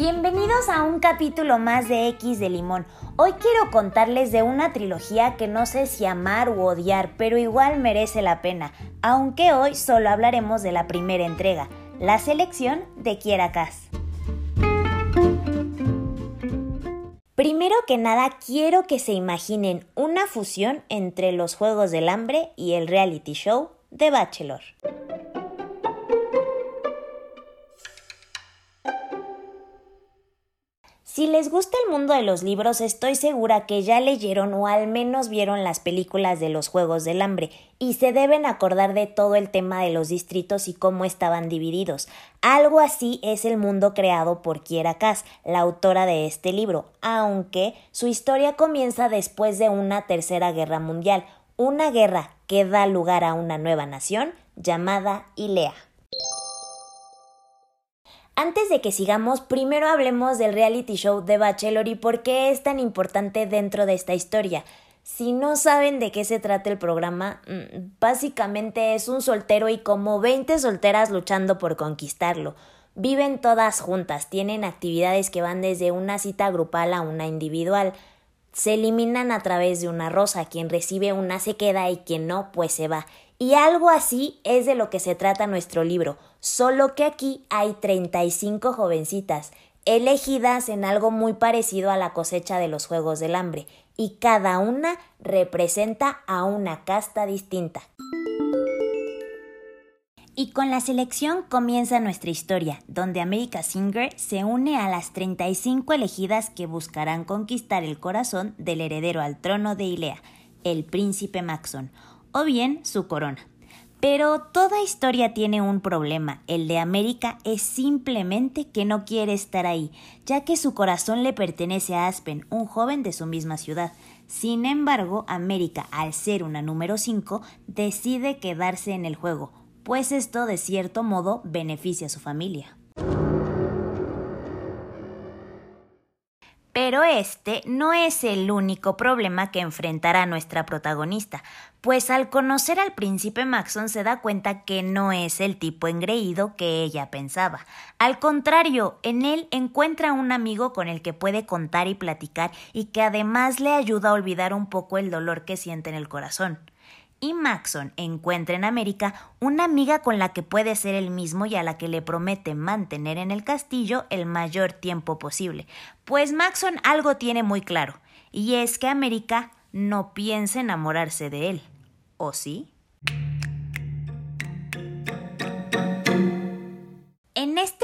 Bienvenidos a un capítulo más de X de Limón. Hoy quiero contarles de una trilogía que no sé si amar u odiar, pero igual merece la pena, aunque hoy solo hablaremos de la primera entrega, la selección de Kiera Primero que nada, quiero que se imaginen una fusión entre los Juegos del Hambre y el reality show de Bachelor. Si les gusta el mundo de los libros, estoy segura que ya leyeron o al menos vieron las películas de los Juegos del Hambre y se deben acordar de todo el tema de los distritos y cómo estaban divididos. Algo así es el mundo creado por Kiera Cass, la autora de este libro, aunque su historia comienza después de una tercera guerra mundial, una guerra que da lugar a una nueva nación llamada Ilea. Antes de que sigamos, primero hablemos del reality show de Bachelor y por qué es tan importante dentro de esta historia. Si no saben de qué se trata el programa, mm, básicamente es un soltero y como 20 solteras luchando por conquistarlo. Viven todas juntas, tienen actividades que van desde una cita grupal a una individual. Se eliminan a través de una rosa, quien recibe una se queda y quien no, pues se va. Y algo así es de lo que se trata nuestro libro, solo que aquí hay 35 jovencitas, elegidas en algo muy parecido a la cosecha de los Juegos del Hambre, y cada una representa a una casta distinta. Y con la selección comienza nuestra historia, donde America Singer se une a las 35 elegidas que buscarán conquistar el corazón del heredero al trono de Ilea, el príncipe Maxon, o bien su corona. Pero toda historia tiene un problema. El de América es simplemente que no quiere estar ahí, ya que su corazón le pertenece a Aspen, un joven de su misma ciudad. Sin embargo, América, al ser una número 5, decide quedarse en el juego, pues esto de cierto modo beneficia a su familia. Pero este no es el único problema que enfrentará nuestra protagonista, pues al conocer al príncipe Maxon se da cuenta que no es el tipo engreído que ella pensaba. Al contrario, en él encuentra un amigo con el que puede contar y platicar y que además le ayuda a olvidar un poco el dolor que siente en el corazón y Maxon encuentra en América una amiga con la que puede ser el mismo y a la que le promete mantener en el castillo el mayor tiempo posible. Pues Maxon algo tiene muy claro, y es que América no piensa enamorarse de él. ¿O sí?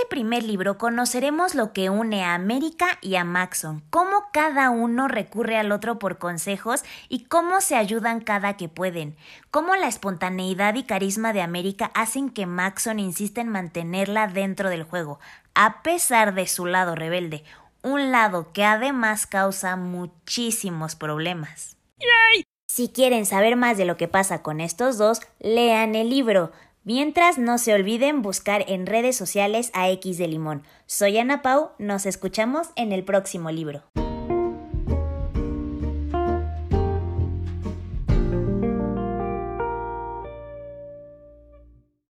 Primer libro conoceremos lo que une a América y a Maxon, cómo cada uno recurre al otro por consejos y cómo se ayudan cada que pueden, cómo la espontaneidad y carisma de América hacen que Maxon insista en mantenerla dentro del juego, a pesar de su lado rebelde, un lado que además causa muchísimos problemas. Si quieren saber más de lo que pasa con estos dos, lean el libro. Mientras, no se olviden buscar en redes sociales a X de Limón. Soy Ana Pau, nos escuchamos en el próximo libro.